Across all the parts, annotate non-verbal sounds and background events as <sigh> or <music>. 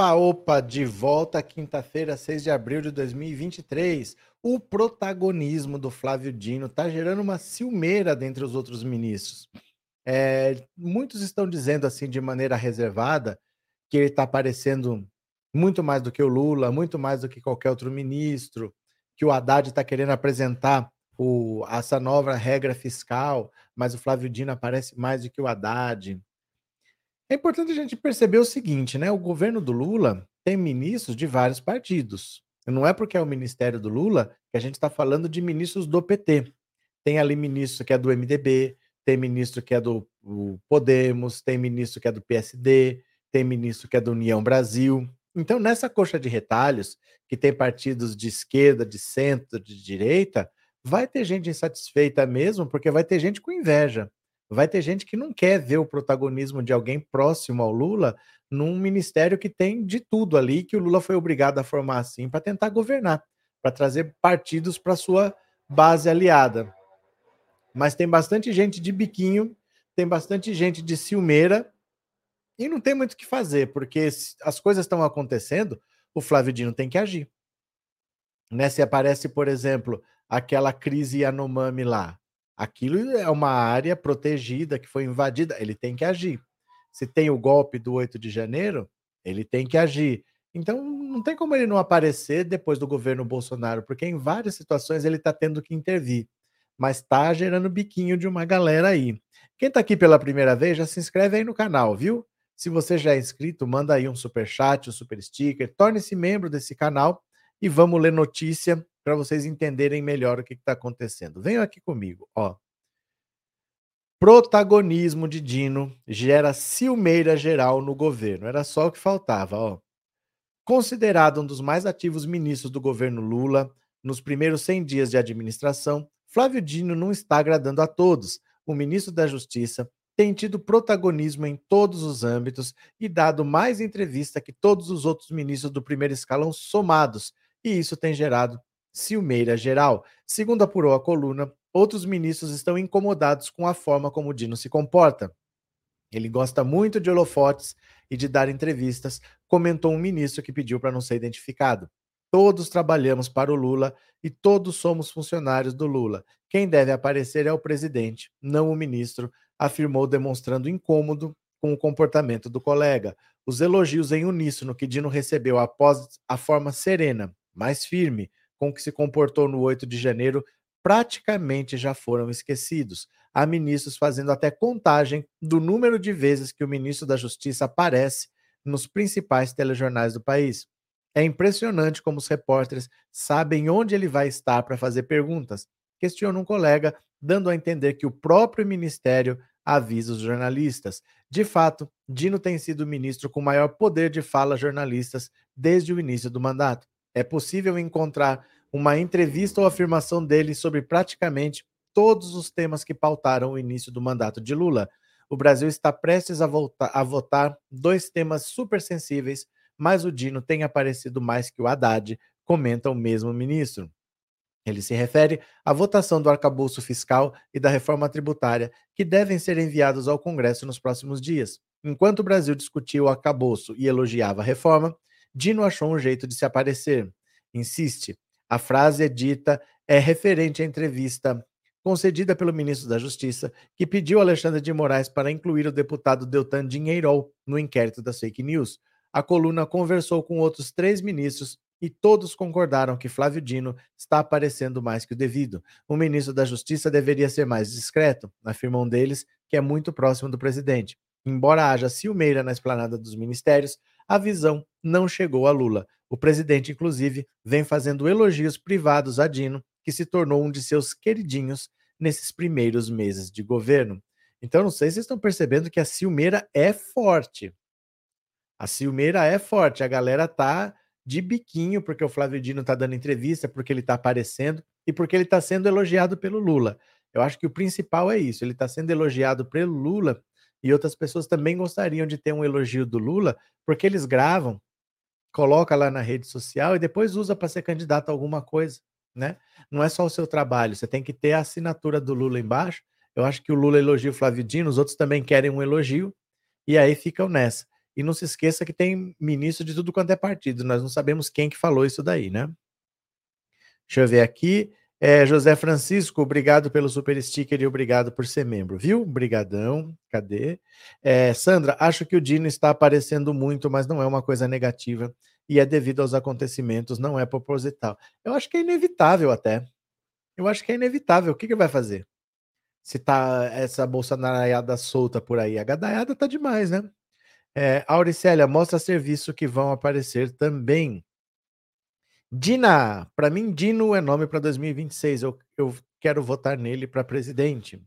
Opa, opa, de volta quinta-feira, 6 de abril de 2023. O protagonismo do Flávio Dino está gerando uma ciumeira dentre os outros ministros. É, muitos estão dizendo assim de maneira reservada que ele está aparecendo muito mais do que o Lula, muito mais do que qualquer outro ministro, que o Haddad está querendo apresentar o, essa nova regra fiscal, mas o Flávio Dino aparece mais do que o Haddad. É importante a gente perceber o seguinte, né? O governo do Lula tem ministros de vários partidos. Não é porque é o ministério do Lula que a gente está falando de ministros do PT. Tem ali ministro que é do MDB, tem ministro que é do Podemos, tem ministro que é do PSD, tem ministro que é do União Brasil. Então, nessa coxa de retalhos, que tem partidos de esquerda, de centro, de direita, vai ter gente insatisfeita mesmo, porque vai ter gente com inveja vai ter gente que não quer ver o protagonismo de alguém próximo ao Lula num ministério que tem de tudo ali, que o Lula foi obrigado a formar assim para tentar governar, para trazer partidos para sua base aliada. Mas tem bastante gente de biquinho, tem bastante gente de ciumeira e não tem muito o que fazer, porque as coisas estão acontecendo, o Flávio Dino tem que agir. Né? Se aparece, por exemplo, aquela crise Yanomami lá, Aquilo é uma área protegida que foi invadida, ele tem que agir. Se tem o golpe do 8 de janeiro, ele tem que agir. Então, não tem como ele não aparecer depois do governo Bolsonaro, porque em várias situações ele está tendo que intervir. Mas está gerando biquinho de uma galera aí. Quem está aqui pela primeira vez, já se inscreve aí no canal, viu? Se você já é inscrito, manda aí um super chat, um super sticker, torne-se membro desse canal e vamos ler notícia para vocês entenderem melhor o que está acontecendo. Venham aqui comigo, ó. Protagonismo de Dino gera ciumeira geral no governo. Era só o que faltava, ó. Considerado um dos mais ativos ministros do governo Lula, nos primeiros 100 dias de administração, Flávio Dino não está agradando a todos. O ministro da Justiça tem tido protagonismo em todos os âmbitos e dado mais entrevista que todos os outros ministros do primeiro escalão somados, e isso tem gerado ciumeira geral. Segundo apurou a coluna, outros ministros estão incomodados com a forma como Dino se comporta. Ele gosta muito de holofotes e de dar entrevistas, comentou um ministro que pediu para não ser identificado. Todos trabalhamos para o Lula e todos somos funcionários do Lula. Quem deve aparecer é o presidente, não o ministro, afirmou, demonstrando incômodo com o comportamento do colega. Os elogios em uníssono que Dino recebeu após a forma serena, mais firme, com que se comportou no 8 de janeiro praticamente já foram esquecidos. Há ministros fazendo até contagem do número de vezes que o ministro da Justiça aparece nos principais telejornais do país. É impressionante como os repórteres sabem onde ele vai estar para fazer perguntas. Questiona um colega, dando a entender que o próprio ministério avisa os jornalistas. De fato, Dino tem sido o ministro com maior poder de fala a jornalistas desde o início do mandato é possível encontrar uma entrevista ou afirmação dele sobre praticamente todos os temas que pautaram o início do mandato de Lula. O Brasil está prestes a, voltar, a votar dois temas super sensíveis, mas o Dino tem aparecido mais que o Haddad, comenta o mesmo ministro. Ele se refere à votação do arcabouço fiscal e da reforma tributária, que devem ser enviados ao Congresso nos próximos dias. Enquanto o Brasil discutia o arcabouço e elogiava a reforma, Dino achou um jeito de se aparecer. Insiste. A frase é dita é referente à entrevista concedida pelo ministro da Justiça, que pediu Alexandre de Moraes para incluir o deputado Deltan Dinheirol no inquérito das fake news. A coluna conversou com outros três ministros e todos concordaram que Flávio Dino está aparecendo mais que o devido. O ministro da Justiça deveria ser mais discreto, afirma um deles, que é muito próximo do presidente. Embora haja ciumeira na esplanada dos ministérios, a visão não chegou a Lula. O presidente, inclusive, vem fazendo elogios privados a Dino, que se tornou um de seus queridinhos nesses primeiros meses de governo. Então, não sei se vocês estão percebendo que a ciumeira é forte. A ciumeira é forte. A galera tá de biquinho porque o Flávio Dino tá dando entrevista, porque ele tá aparecendo e porque ele tá sendo elogiado pelo Lula. Eu acho que o principal é isso. Ele tá sendo elogiado pelo Lula e outras pessoas também gostariam de ter um elogio do Lula, porque eles gravam, coloca lá na rede social e depois usa para ser candidato a alguma coisa, né? Não é só o seu trabalho, você tem que ter a assinatura do Lula embaixo. Eu acho que o Lula elogia o Flávio Dino, os outros também querem um elogio, e aí ficam nessa. E não se esqueça que tem ministro de tudo quanto é partido, nós não sabemos quem que falou isso daí, né. Deixa eu ver aqui, eh, José Francisco, obrigado pelo super sticker e obrigado por ser membro, viu. Obrigadão, cadê? Eh, Sandra, acho que o Dino está aparecendo muito, mas não é uma coisa negativa, e é devido aos acontecimentos, não é proposital. Eu acho que é inevitável até. Eu acho que é inevitável, o que que vai fazer? Se tá essa bolsonaraiada solta por aí, a gadaiada tá demais, né. Eh, Auricélia, mostra serviço que vão aparecer também. Dina, para mim Dino é nome para 2026, eu eu quero votar nele para presidente.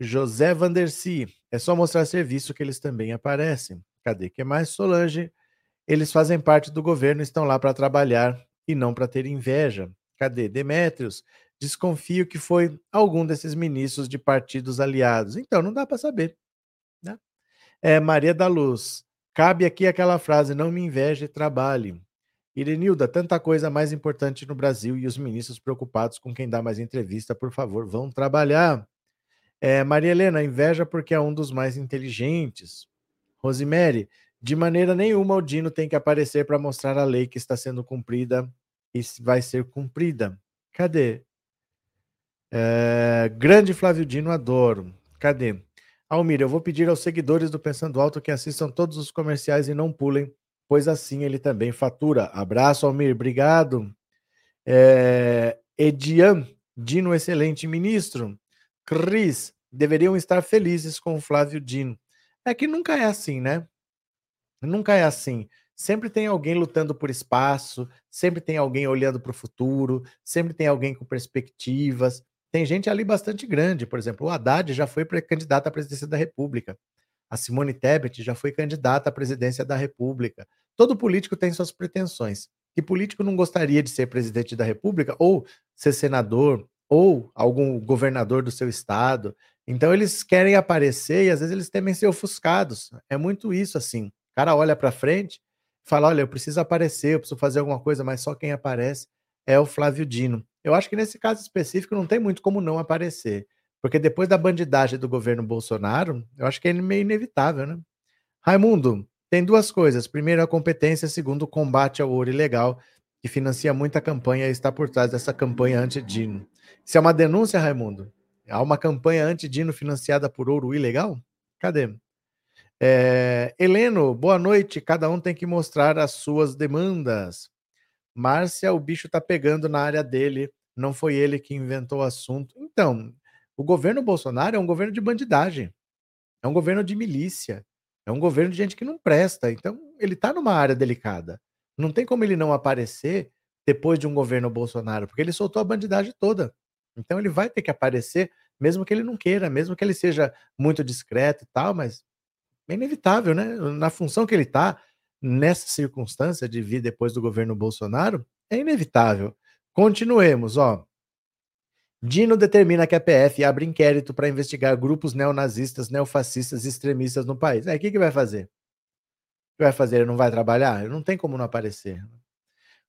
José Vandercy, é só mostrar serviço que eles também aparecem. Cadê, que mais? Solange, eles fazem parte do governo, estão lá para trabalhar e não para ter inveja. Cadê? Demétrios, desconfio que foi algum desses ministros de partidos aliados. Então, não dá para saber, né. Eh, Maria da Luz, cabe aqui aquela frase: "Não me inveje, trabalhe". Irenilda, tanta coisa mais importante no Brasil e os ministros preocupados com quem dá mais entrevista, por favor, vão trabalhar. Eh, Maria Helena, inveja porque é um dos mais inteligentes. Rosemary, de maneira nenhuma o Dino tem que aparecer para mostrar a lei que está sendo cumprida e vai ser cumprida. Cadê? Eh, grande Flávio Dino, adoro. Cadê? Almir, eu vou pedir aos seguidores do Pensando Alto que assistam todos os comerciais e não pulem, pois assim ele também fatura. Abraço, Almir, obrigado. Eh, Edian, Dino, excelente ministro. Cris, deveriam estar felizes com o Flávio Dino. É que nunca é assim, né? Nunca é assim. Sempre tem alguém lutando por espaço, sempre tem alguém olhando para o futuro, sempre tem alguém com perspectivas. Tem gente ali bastante grande, por exemplo, o Haddad já foi pré-candidato à presidência da república. A Simone Tebet já foi candidata à presidência da república. Todo político tem suas pretensões. Que político não gostaria de ser presidente da república ou ser senador ou algum governador do seu estado? Então eles querem aparecer e às vezes eles temem ser ofuscados. É muito isso assim. O cara olha para frente, fala: "Olha, eu preciso aparecer, eu preciso fazer alguma coisa", mas só quem aparece é o Flávio Dino. Eu acho que nesse caso específico não tem muito como não aparecer, porque depois da bandidagem do governo Bolsonaro, eu acho que é meio inevitável, né. Raimundo, tem 2 coisas, primeiro a competência, segundo o combate ao ouro ilegal, que financia muita campanha e está por trás dessa campanha anti-Dino. Isso é uma denúncia, Raimundo? Há uma campanha anti-Dino financiada por ouro ilegal? Cadê? Eh, Heleno, boa noite, cada um tem que mostrar as suas demandas. Márcia, o bicho tá pegando na área dele, não foi ele que inventou o assunto. Então, o governo Bolsonaro é um governo de bandidagem, é um governo de milícia, é um governo de gente que não presta, então ele tá numa área delicada. Não tem como ele não aparecer depois de um governo Bolsonaro, porque ele soltou a bandidagem toda. Então ele vai ter que aparecer, mesmo que ele não queira, mesmo que ele seja muito discreto e tal, mas é inevitável, né? Na função que ele tá, nessa circunstância de vir depois do governo Bolsonaro, é inevitável. Continuemos, ó. Dino determina que a PF abre inquérito para investigar grupos neonazistas, neofascistas e extremistas no país. Aí o que, que vai fazer? O que vai fazer? Ele não vai trabalhar? Não tem como não aparecer.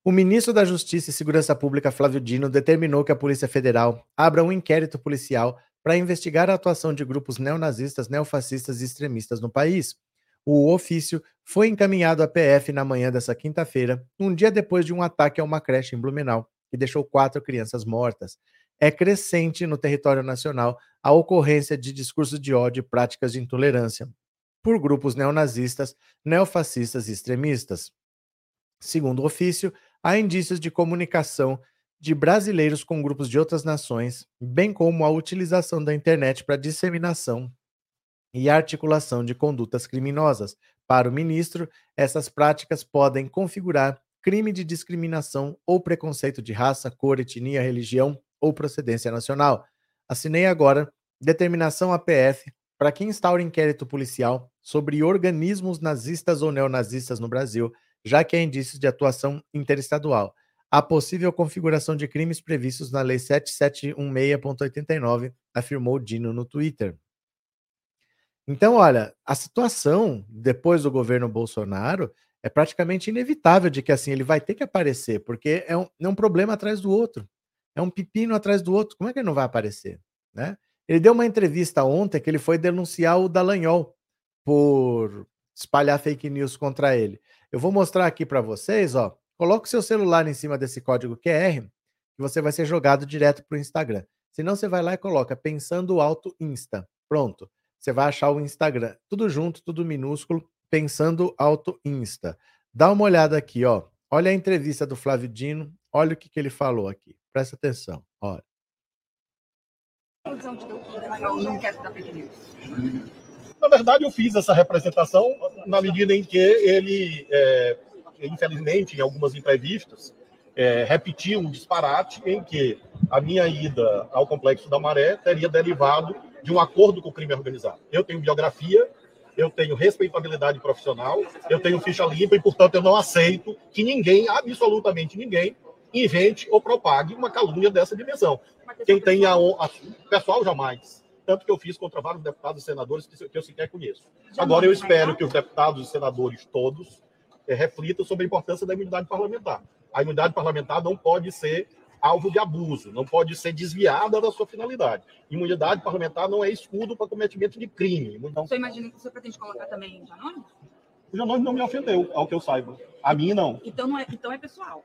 O ministro da Justiça e Segurança Pública, Flávio Dino, determinou que a Polícia Federal abra um inquérito policial para investigar a atuação de grupos neonazistas, neofascistas e extremistas no país. O ofício foi encaminhado à PF na manhã dessa quinta-feira, um dia depois de um ataque a uma creche em Blumenau, que deixou quatro crianças mortas. É crescente no território nacional a ocorrência de discursos de ódio e práticas de intolerância por grupos neonazistas, neofascistas e extremistas. Segundo o ofício, há indícios de comunicação de brasileiros com grupos de outras nações, bem como a utilização da internet para disseminação e articulação de condutas criminosas. Para o ministro, essas práticas podem configurar crime de discriminação ou preconceito de raça, cor, etnia, religião ou procedência nacional. Assinei agora determinação APF para que instaure inquérito policial sobre organismos nazistas ou neonazistas no Brasil, já que há indícios de atuação interestadual. A possível configuração de crimes previstos na Lei 7716.89, afirmou Dino no Twitter. Então, olha, a situação depois do governo Bolsonaro é praticamente inevitável de que assim ele vai ter que aparecer, porque é um, é um problema atrás do outro, é um pepino atrás do outro. Como é que ele não vai aparecer, né? Ele deu uma entrevista ontem que ele foi denunciar o Dallagnol por espalhar fake news contra ele. Eu vou mostrar aqui para vocês, ó. Coloque seu celular em cima desse código QR e você vai ser jogado direto para o Instagram. Senão você vai lá e coloca Pensando Alto Insta. Pronto. Você vai achar o Instagram. Tudo junto, tudo minúsculo. Pensando Alto Insta. Dá uma olhada aqui, ó. Olha a entrevista do Flávio Dino. Olha o que, que ele falou aqui. Presta atenção. Olha. Na verdade, eu fiz essa representação na medida em que ele, é, infelizmente, em algumas entrevistas, é, repetiu um disparate em que a minha ida ao Complexo da Maré teria derivado de um acordo com o crime organizado. Eu tenho biografia, eu tenho respeitabilidade profissional, eu tenho ficha limpa e, portanto, eu não aceito que ninguém, absolutamente ninguém, invente ou propague uma calúnia dessa dimensão. Quem tem a, a pessoal jamais. Tanto que eu fiz contra vários deputados e senadores que eu sequer conheço. Agora eu espero que os deputados e senadores todos é, reflitam sobre a importância da imunidade parlamentar. A imunidade parlamentar não pode ser alvo de abuso, não pode ser desviada da sua finalidade. Imunidade parlamentar não é escudo para cometimento de crime. Então, você imagina que você pretende colocar também Janone? O Janone não me ofendeu, ao que eu saiba. A mim, não. Então, não é, então é pessoal.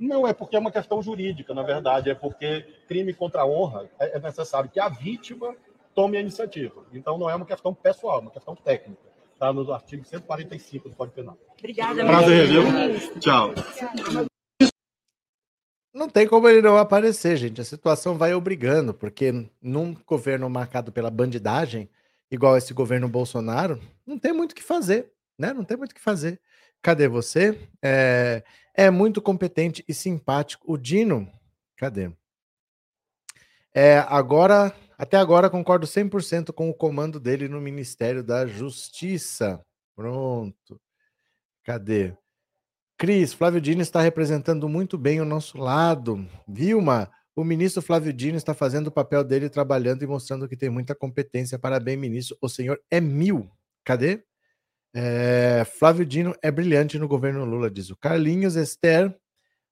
Não, é porque é uma questão jurídica, na verdade. É porque crime contra a honra é, é necessário que a vítima tome a iniciativa. Então, não é uma questão pessoal, é uma questão técnica. Está no artigo 145 do Código Penal. Obrigada. Prazer, viu? Tchau. Não tem como ele não aparecer, gente. A situação vai obrigando, porque num governo marcado pela bandidagem, igual esse governo Bolsonaro, não tem muito o que fazer, né? Não tem muito o que fazer. Cadê você? É, é muito competente e simpático. O Dino, cadê? É, agora, até agora concordo 100% com o comando dele no Ministério da Justiça. Pronto. Cadê? Cris, Flávio Dino está representando muito bem o nosso lado. Vilma, o ministro Flávio Dino está fazendo o papel dele, trabalhando e mostrando que tem muita competência. Parabéns, ministro. O senhor é mil. Cadê? É, Flávio Dino é brilhante no governo Lula, diz o Carlinhos Esther.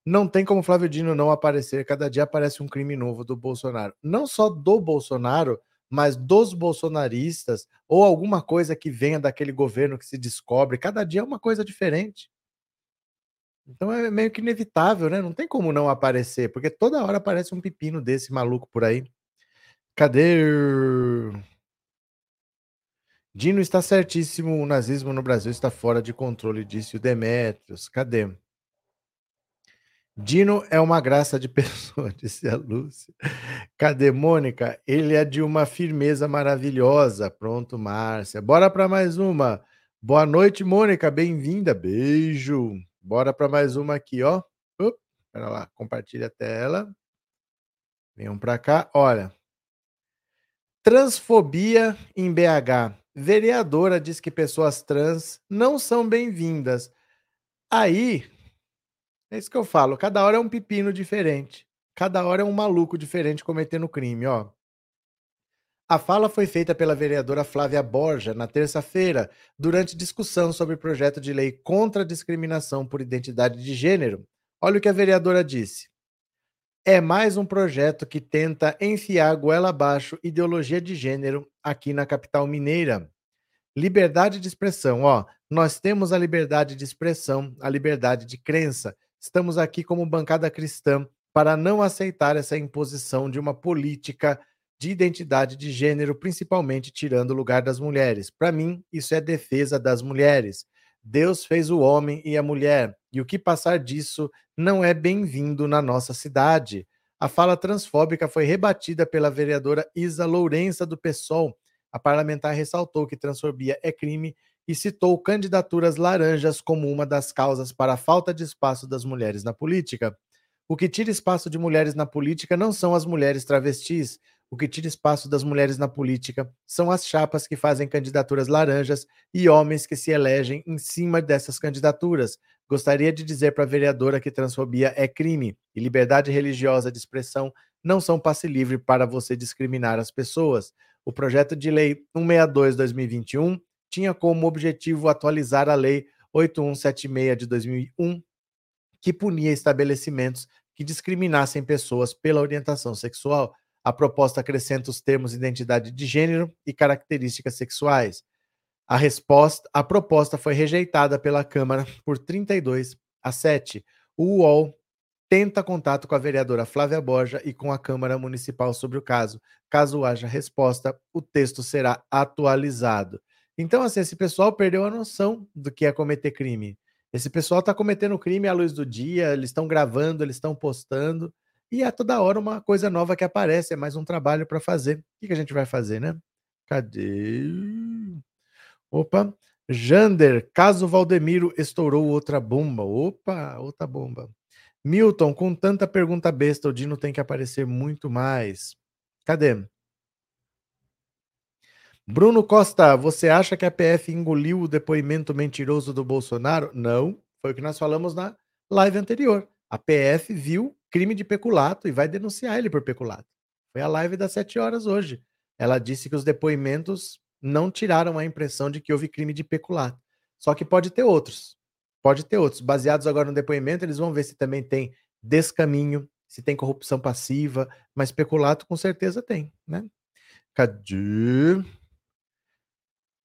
Não tem como Flávio Dino não aparecer. Cada dia aparece um crime novo do Bolsonaro. Não só do Bolsonaro, mas dos bolsonaristas, ou alguma coisa que venha daquele governo que se descobre. Cada dia é uma coisa diferente. Então é meio que inevitável, né? Não tem como não aparecer, porque toda hora aparece um pepino desse maluco por aí. Cadê? Dino está certíssimo, o nazismo no Brasil está fora de controle, disse o Demetrios. Cadê? Dino é uma graça de <laughs> pessoa, disse a Lúcia. Cadê Mônica? Ele é de uma firmeza maravilhosa. Pronto, Márcia. Bora para mais uma. Boa noite, Mônica. Bem-vinda. Beijo. Bora para mais uma aqui, ó. Espera lá, compartilha a tela. Venham para cá. Olha. Transfobia em BH. Vereadora diz que pessoas trans não são bem-vindas. Aí, é isso que eu falo. Cada hora é um pepino diferente. Cada hora é um maluco diferente cometendo crime, ó. A fala foi feita pela vereadora Flávia Borja na terça-feira, durante discussão sobre o projeto de lei contra a discriminação por identidade de gênero. Olha o que a vereadora disse. É mais um projeto que tenta enfiar goela abaixo ideologia de gênero aqui na capital mineira. Liberdade de expressão, ó. Nós temos a liberdade de expressão, a liberdade de crença. Estamos aqui como bancada cristã para não aceitar essa imposição de uma política de identidade de gênero, principalmente tirando o lugar das mulheres. Para mim, isso é defesa das mulheres. Deus fez o homem e a mulher, e o que passar disso não é bem-vindo na nossa cidade. A fala transfóbica foi rebatida pela vereadora Isa Lourença do PSOL. A parlamentar ressaltou que transfobia é crime e citou candidaturas laranjas como uma das causas para a falta de espaço das mulheres na política. O que tira espaço de mulheres na política não são as mulheres travestis, o que tira espaço das mulheres na política são as chapas que fazem candidaturas laranjas e homens que se elegem em cima dessas candidaturas. Gostaria de dizer para a vereadora que transfobia é crime e liberdade religiosa de expressão não são passe livre para você discriminar as pessoas. O projeto de lei 162/2021 tinha como objetivo atualizar a lei 8176 de 2001, que punia estabelecimentos que discriminassem pessoas pela orientação sexual. A proposta acrescenta os termos identidade de gênero e características sexuais. A resposta, a proposta foi rejeitada pela Câmara por 32 a 7. O UOL tenta contato com a vereadora Flávia Borja e com a Câmara Municipal sobre o caso. Caso haja resposta, o texto será atualizado. Então, assim, esse pessoal perdeu a noção do que é cometer crime. Esse pessoal está cometendo crime à luz do dia, eles estão gravando, eles estão postando, e é toda hora uma coisa nova que aparece, é mais um trabalho para fazer. O que, que a gente vai fazer, né? Cadê? Opa! Jander, caso Valdemiro estourou outra bomba. Opa, outra bomba. Milton, com tanta pergunta besta, o Dino tem que aparecer muito mais. Cadê? Bruno Costa, você acha que a PF engoliu o depoimento mentiroso do Bolsonaro? Não, foi o que nós falamos na live anterior. A PF viu crime de peculato e vai denunciar ele por peculato. Foi a live das sete horas hoje. Ela disse que os depoimentos não tiraram a impressão de que houve crime de peculato. Só que pode ter outros. Pode ter outros. Baseados agora no depoimento, eles vão ver se também tem descaminho, se tem corrupção passiva, mas peculato com certeza tem, né? Cadê?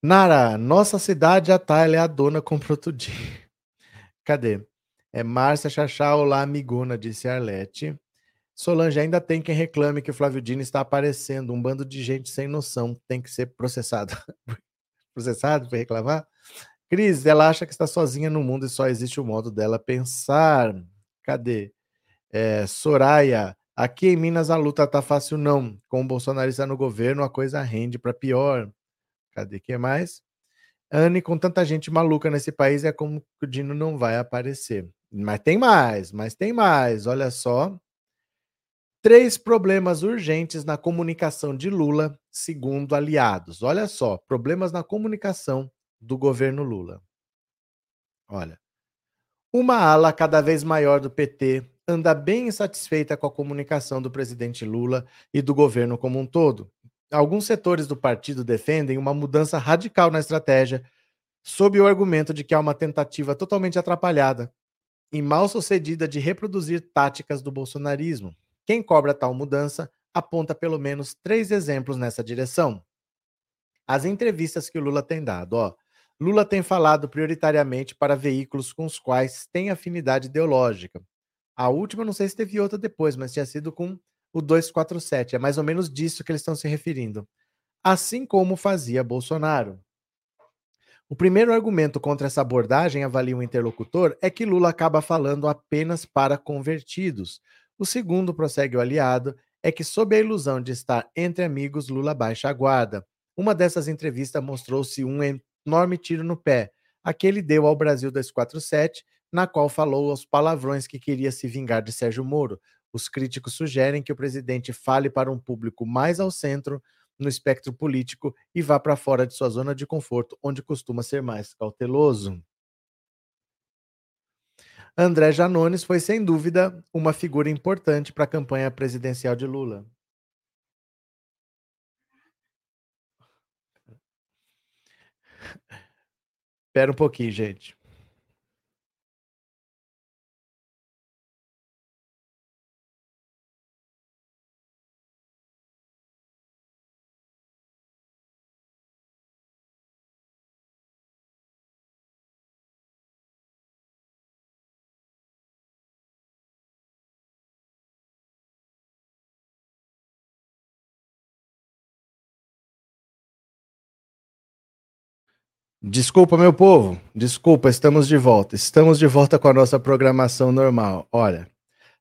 Nara, nossa cidade, a Thalia é a dona <laughs> comprou tudinho. Cadê? É Márcia Chachá, olá, amigona, disse Arlete. Solange, ainda tem quem reclame que o Flávio Dino está aparecendo. Um bando de gente sem noção tem que ser <laughs> processado. processado para reclamar? Cris, ela acha que está sozinha no mundo e só existe o modo dela pensar. Cadê? É, Soraya, aqui em Minas a luta tá fácil não. Com o bolsonarista no governo, a coisa rende para pior. Cadê que mais? Anne, com tanta gente maluca nesse país, é como que o Dino não vai aparecer. Mas tem mais, mas tem mais. Olha só. Três problemas urgentes na comunicação de Lula, segundo aliados. Olha só, problemas na comunicação do governo Lula. Olha. Uma ala cada vez maior do PT anda bem insatisfeita com a comunicação do presidente Lula e do governo como um todo alguns setores do partido defendem uma mudança radical na estratégia, sob o argumento de que há uma tentativa totalmente atrapalhada e mal sucedida de reproduzir táticas do bolsonarismo. Quem cobra tal mudança aponta pelo menos três exemplos nessa direção. As entrevistas que o Lula tem dado, ó. Lula tem falado prioritariamente para veículos com os quais tem afinidade ideológica. A última, não sei se teve outra depois, mas tinha sido com o 247. É mais ou menos disso que eles estão se referindo. Assim como fazia Bolsonaro. O primeiro argumento contra essa abordagem, avalia o interlocutor, é que Lula acaba falando apenas para convertidos. O segundo, prossegue o aliado, é que, sob a ilusão de estar entre amigos, Lula baixa a guarda. Uma dessas entrevistas mostrou-se um enorme tiro no pé, aquele deu ao Brasil 247, na qual falou aos palavrões que queria se vingar de Sérgio Moro, os críticos sugerem que o presidente fale para um público mais ao centro no espectro político e vá para fora de sua zona de conforto, onde costuma ser mais cauteloso. André Janones foi, sem dúvida, uma figura importante para a campanha presidencial de Lula. Espera um pouquinho, gente. Desculpa, meu povo. Desculpa, estamos de volta. Estamos de volta com a nossa programação normal. Olha,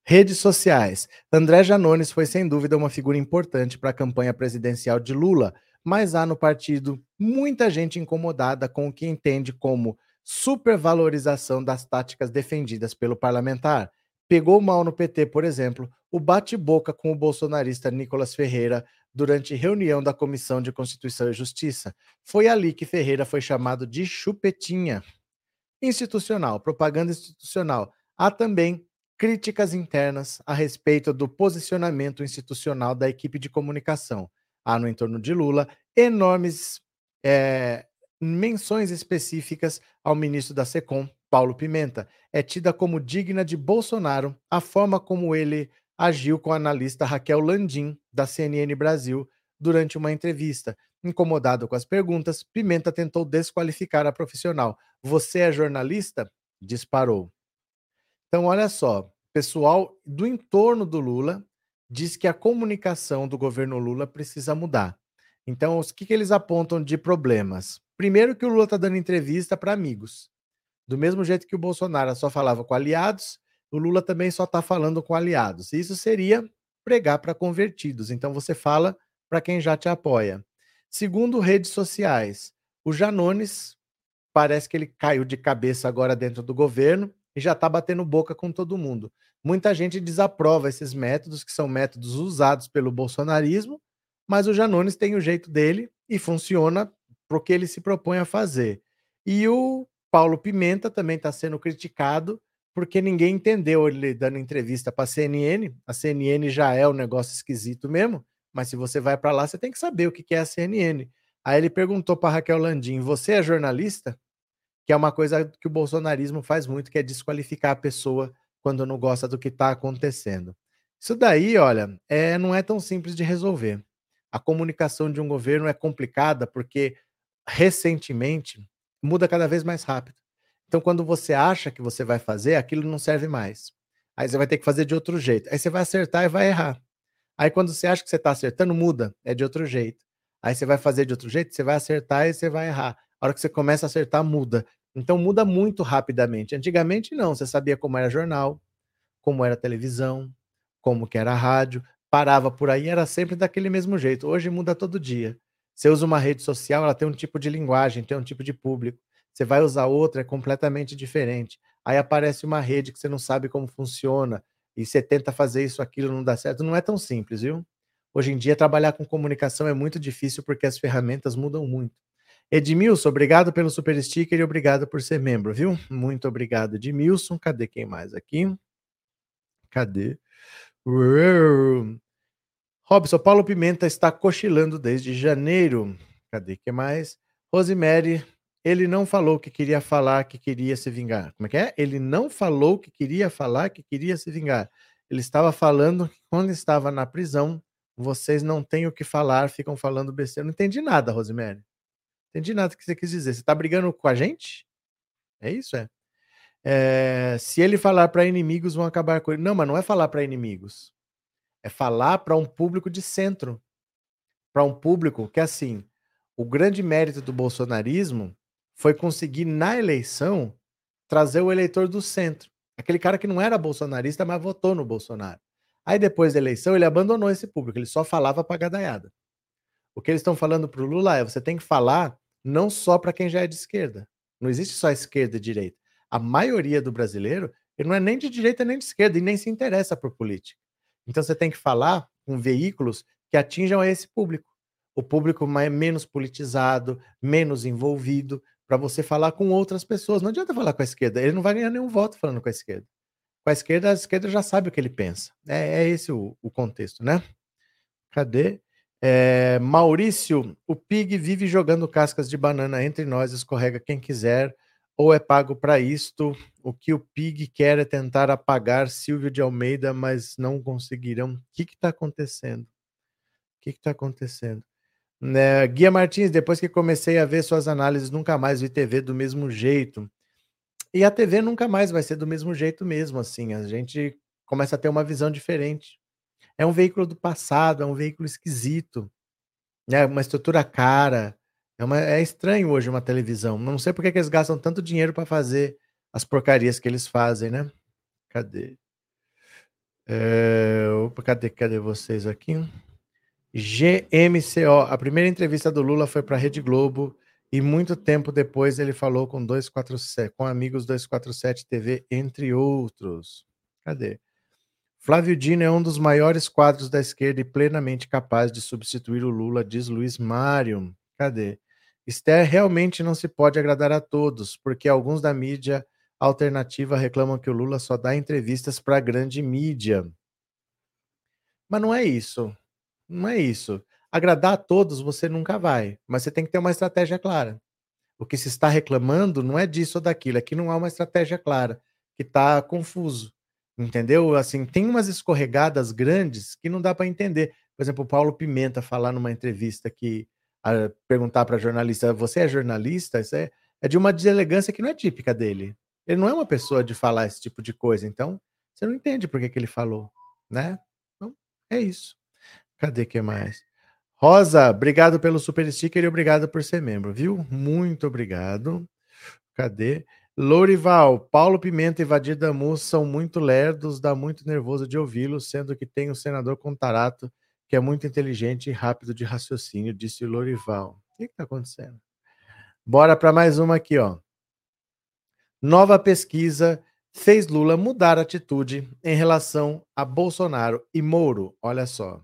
redes sociais. André Janones foi sem dúvida uma figura importante para a campanha presidencial de Lula, mas há no partido muita gente incomodada com o que entende como supervalorização das táticas defendidas pelo parlamentar. Pegou mal no PT, por exemplo, o bate-boca com o bolsonarista Nicolas Ferreira durante reunião da Comissão de Constituição e Justiça. Foi ali que Ferreira foi chamado de chupetinha. Institucional, propaganda institucional. Há também críticas internas a respeito do posicionamento institucional da equipe de comunicação. Há no entorno de Lula enormes é, menções específicas ao ministro da SECOM, Paulo Pimenta. É tida como digna de Bolsonaro a forma como ele agiu com a analista Raquel Landim, da CNN Brasil, durante uma entrevista. Incomodado com as perguntas, Pimenta tentou desqualificar a profissional. Você é jornalista? Disparou. Então, olha só, pessoal do entorno do Lula diz que a comunicação do governo Lula precisa mudar. Então, o que, que eles apontam de problemas? Primeiro, que o Lula está dando entrevista para amigos. Do mesmo jeito que o Bolsonaro só falava com aliados, o Lula também só está falando com aliados. Isso seria pregar para convertidos. Então, você fala para quem já te apoia. Segundo redes sociais, o Janones parece que ele caiu de cabeça agora dentro do governo e já está batendo boca com todo mundo. Muita gente desaprova esses métodos, que são métodos usados pelo bolsonarismo, mas o Janones tem o jeito dele e funciona para o que ele se propõe a fazer. E o Paulo Pimenta também está sendo criticado porque ninguém entendeu ele dando entrevista para a CNN. A CNN já é um negócio esquisito mesmo, mas se você vai para lá, você tem que saber o que é a CNN. Aí ele perguntou para Raquel Landim: Você é jornalista? Que é uma coisa que o bolsonarismo faz muito, que é desqualificar a pessoa quando não gosta do que está acontecendo. Isso daí, olha, é, não é tão simples de resolver. A comunicação de um governo é complicada porque recentemente muda cada vez mais rápido. Então, quando você acha que você vai fazer, aquilo não serve mais. Aí você vai ter que fazer de outro jeito. Aí você vai acertar e vai errar. Aí quando você acha que você está acertando, muda, é de outro jeito. Aí você vai fazer de outro jeito, você vai acertar e você vai errar. A hora que você começa a acertar, muda. Então muda muito rapidamente. Antigamente não, você sabia como era jornal, como era televisão, como que era rádio, parava por aí, era sempre daquele mesmo jeito. Hoje muda todo dia. Você usa uma rede social, ela tem um tipo de linguagem, tem um tipo de público. Você vai usar outra, é completamente diferente. Aí aparece uma rede que você não sabe como funciona, e você tenta fazer isso, aquilo, não dá certo. Não é tão simples, viu? Hoje em dia, trabalhar com comunicação é muito difícil porque as ferramentas mudam muito. Edmilson, obrigado pelo super sticker e obrigado por ser membro, viu? Muito obrigado, Edmilson. Cadê quem mais aqui? Cadê? Robson, Paulo Pimenta está cochilando desde janeiro. Cadê que mais? Rosemary, ele não falou que queria falar que queria se vingar. Como é que é? Ele não falou que queria falar que queria se vingar. Ele estava falando que quando estava na prisão, vocês não têm o que falar, ficam falando besteira. Não entendi nada, Rosemary. Entendi nada que você quis dizer. Você está brigando com a gente? É isso, é? é se ele falar para inimigos, vão acabar com ele. Não, mas não é falar para inimigos. É falar para um público de centro. Para um público que, assim, o grande mérito do bolsonarismo foi conseguir, na eleição, trazer o eleitor do centro. Aquele cara que não era bolsonarista, mas votou no Bolsonaro. Aí, depois da eleição, ele abandonou esse público, ele só falava para gadaiada. O que eles estão falando para o Lula é: você tem que falar não só para quem já é de esquerda. Não existe só esquerda e direita. A maioria do brasileiro ele não é nem de direita nem de esquerda e nem se interessa por política. Então você tem que falar com veículos que atinjam esse público. O público mais, menos politizado, menos envolvido, para você falar com outras pessoas. Não adianta falar com a esquerda, ele não vai ganhar nenhum voto falando com a esquerda. Com a esquerda, a esquerda já sabe o que ele pensa. É, é esse o, o, contexto, né? Cadê? É, Maurício, o Pig vive jogando cascas de banana entre nós, escorrega quem quiser, ou é pago para isto. O que o Pig quer é tentar apagar Silvio de Almeida, mas não conseguirão. O que está acontecendo? O que está acontecendo? Né, Guia Martins, depois que comecei a ver suas análises, nunca mais vi TV do mesmo jeito. E a TV nunca mais vai ser do mesmo jeito mesmo, assim. A gente começa a ter uma visão diferente. É um veículo do passado, é um veículo esquisito, é uma estrutura cara. É, uma, é estranho hoje uma televisão. Não sei por que eles gastam tanto dinheiro para fazer as porcarias que eles fazem, né? Cadê? É, opa, cadê, cadê vocês aqui? GMCO. A primeira entrevista do Lula foi para a Rede Globo e muito tempo depois ele falou com 247, com amigos 247 TV, entre outros. Cadê? Flávio Dino é um dos maiores quadros da esquerda e plenamente capaz de substituir o Lula, diz Luiz Mário. Cadê? Esther realmente não se pode agradar a todos, porque alguns da mídia alternativa reclamam que o Lula só dá entrevistas para a grande mídia. Mas não é isso. Não é isso. Agradar a todos você nunca vai, mas você tem que ter uma estratégia clara. O que se está reclamando não é disso ou daquilo, aqui não há uma estratégia clara, que está confuso. Entendeu? Assim, tem umas escorregadas grandes que não dá para entender. Por exemplo, o Paulo Pimenta falar numa entrevista que a, perguntar para jornalista: você é jornalista? Isso é, é de uma deselegância que não é típica dele. Ele não é uma pessoa de falar esse tipo de coisa, então você não entende por que, que ele falou, né? Então, é isso. Cadê que mais? Rosa, obrigado pelo super sticker e obrigado por ser membro, viu? Muito obrigado. Cadê? Lourival, Paulo Pimenta e Vadir Damus são muito lerdos, dá muito nervoso de ouvi-los, sendo que tem o senador Contarato, que é muito inteligente e rápido de raciocínio, disse Lourival. O que está acontecendo? Bora para mais uma aqui, ó. Nova pesquisa fez Lula mudar atitude em relação a Bolsonaro e Moro. Olha só.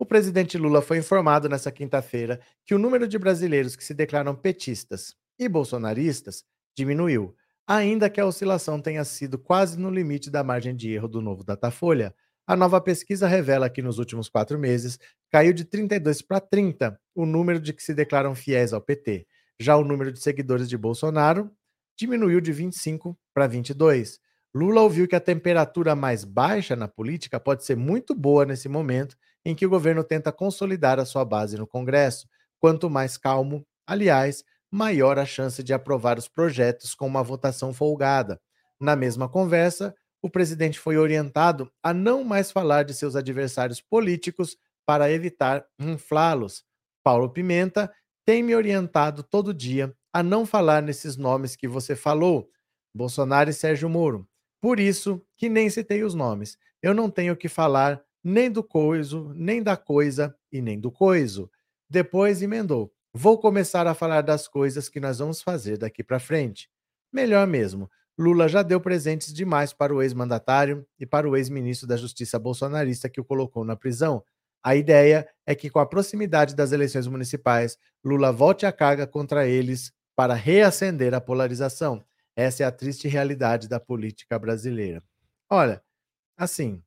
O presidente Lula foi informado nesta quinta-feira que o número de brasileiros que se declaram petistas e bolsonaristas diminuiu, ainda que a oscilação tenha sido quase no limite da margem de erro do novo Datafolha. A nova pesquisa revela que nos últimos quatro meses caiu de 32 para 30 o número de que se declaram fiéis ao PT. Já o número de seguidores de Bolsonaro diminuiu de 25 para 22. Lula ouviu que a temperatura mais baixa na política pode ser muito boa nesse momento em que o governo tenta consolidar a sua base no Congresso. Quanto mais calmo, aliás, maior a chance de aprovar os projetos com uma votação folgada. Na mesma conversa, o presidente foi orientado a não mais falar de seus adversários políticos para evitar inflá-los. Paulo Pimenta tem me orientado todo dia a não falar nesses nomes que você falou, Bolsonaro e Sérgio Moro. Por isso que nem citei os nomes. Eu não tenho que falar nem do coiso, nem da coisa e nem do coiso. Depois emendou. Vou começar a falar das coisas que nós vamos fazer daqui para frente. Melhor mesmo, Lula já deu presentes demais para o ex-mandatário e para o ex-ministro da Justiça bolsonarista que o colocou na prisão. A ideia é que, com a proximidade das eleições municipais, Lula volte a carga contra eles para reacender a polarização. Essa é a triste realidade da política brasileira. Olha, assim,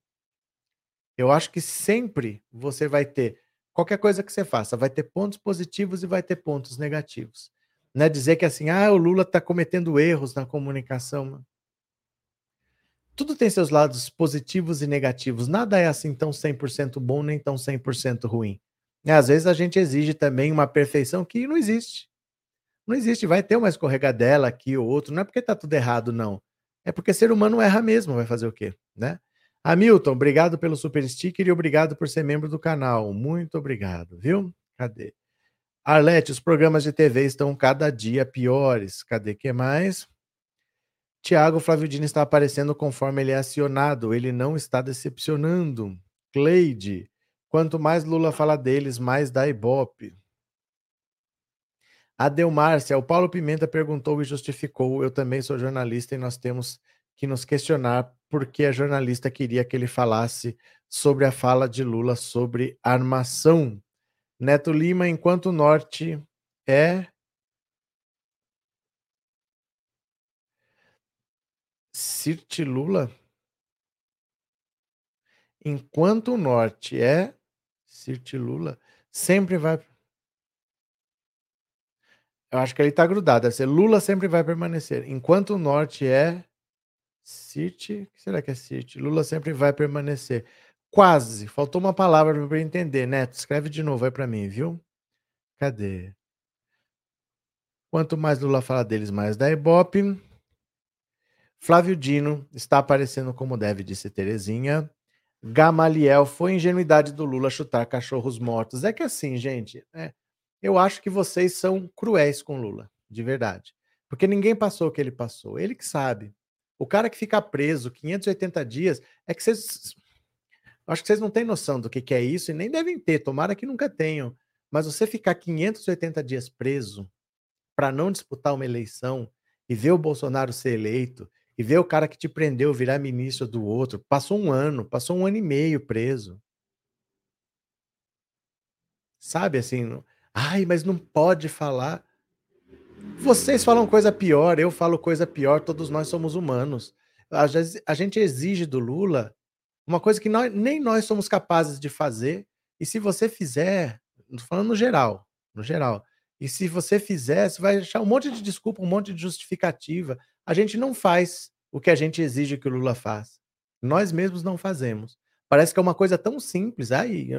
eu acho que sempre você vai ter, qualquer coisa que você faça, vai ter pontos positivos e vai ter pontos negativos. Não é dizer que assim, ah, o Lula está cometendo erros na comunicação. Tudo tem seus lados positivos e negativos. Nada é assim tão 100% bom nem tão 100% ruim. E, às vezes a gente exige também uma perfeição que não existe. Não existe, vai ter uma escorregadela aqui ou outro, não é porque tá tudo errado, não. É porque ser humano erra mesmo, vai fazer o quê, né? Hamilton, obrigado pelo super sticker e obrigado por ser membro do canal. Muito obrigado, viu? Cadê? Arlete, os programas de TV estão cada dia piores. Cadê que mais? Tiago Flávio Dino está aparecendo conforme ele é acionado. Ele não está decepcionando. Cleide, quanto mais Lula fala deles, mais dá ibope. Adelmárcia, o Paulo Pimenta perguntou e justificou. Eu também sou jornalista e nós temos que nos questionar porque a jornalista queria que ele falasse sobre a fala de Lula sobre armação. Neto Lima, enquanto o norte é. Cirte Lula? Enquanto o norte é. Cirte Lula, sempre vai. Eu acho que ele está grudado. Deve ser Lula sempre vai permanecer. Enquanto o norte é City, o que será que é City? Lula sempre vai permanecer. Quase. Faltou uma palavra para entender, Neto. Escreve de novo aí para mim, viu? Cadê? Quanto mais Lula fala deles, mais da Ibope. Flávio Dino está aparecendo como deve, disse Terezinha. Gamaliel, foi ingenuidade do Lula chutar cachorros mortos. É que assim, gente, é, eu acho que vocês são cruéis com Lula, de verdade. Porque ninguém passou o que ele passou. Ele que sabe. O cara que fica preso 580 dias, é que vocês. Acho que vocês não têm noção do que, que é isso e nem devem ter, tomara que nunca tenham. Mas você ficar 580 dias preso para não disputar uma eleição e ver o Bolsonaro ser eleito e ver o cara que te prendeu virar ministro do outro, passou um ano, passou um ano e meio preso. Sabe assim, Ai, mas não pode falar. Vocês falam coisa pior, eu falo coisa pior, todos nós somos humanos. A gente exige do Lula uma coisa que nós, nem nós somos capazes de fazer. E se você fizer, falando no geral, no geral, e se você fizer, você vai achar um monte de desculpa, um monte de justificativa. A gente não faz o que a gente exige que o Lula faça. Nós mesmos não fazemos. Parece que é uma coisa tão simples. Ai,